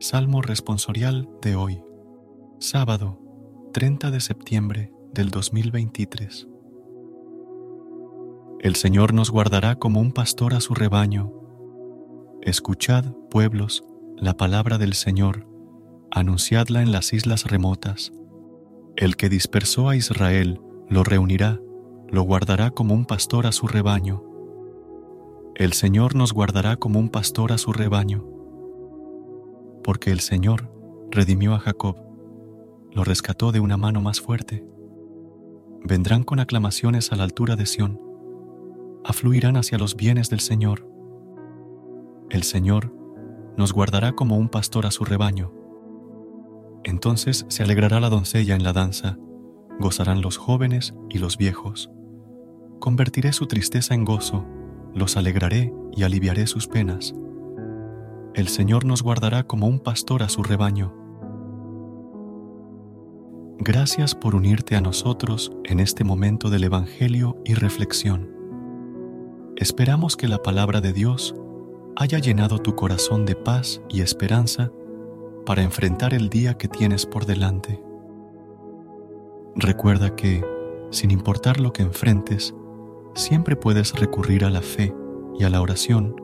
Salmo responsorial de hoy, sábado 30 de septiembre del 2023. El Señor nos guardará como un pastor a su rebaño. Escuchad, pueblos, la palabra del Señor, anunciadla en las islas remotas. El que dispersó a Israel lo reunirá, lo guardará como un pastor a su rebaño. El Señor nos guardará como un pastor a su rebaño porque el Señor redimió a Jacob, lo rescató de una mano más fuerte. Vendrán con aclamaciones a la altura de Sión, afluirán hacia los bienes del Señor. El Señor nos guardará como un pastor a su rebaño. Entonces se alegrará la doncella en la danza, gozarán los jóvenes y los viejos. Convertiré su tristeza en gozo, los alegraré y aliviaré sus penas el Señor nos guardará como un pastor a su rebaño. Gracias por unirte a nosotros en este momento del Evangelio y reflexión. Esperamos que la palabra de Dios haya llenado tu corazón de paz y esperanza para enfrentar el día que tienes por delante. Recuerda que, sin importar lo que enfrentes, siempre puedes recurrir a la fe y a la oración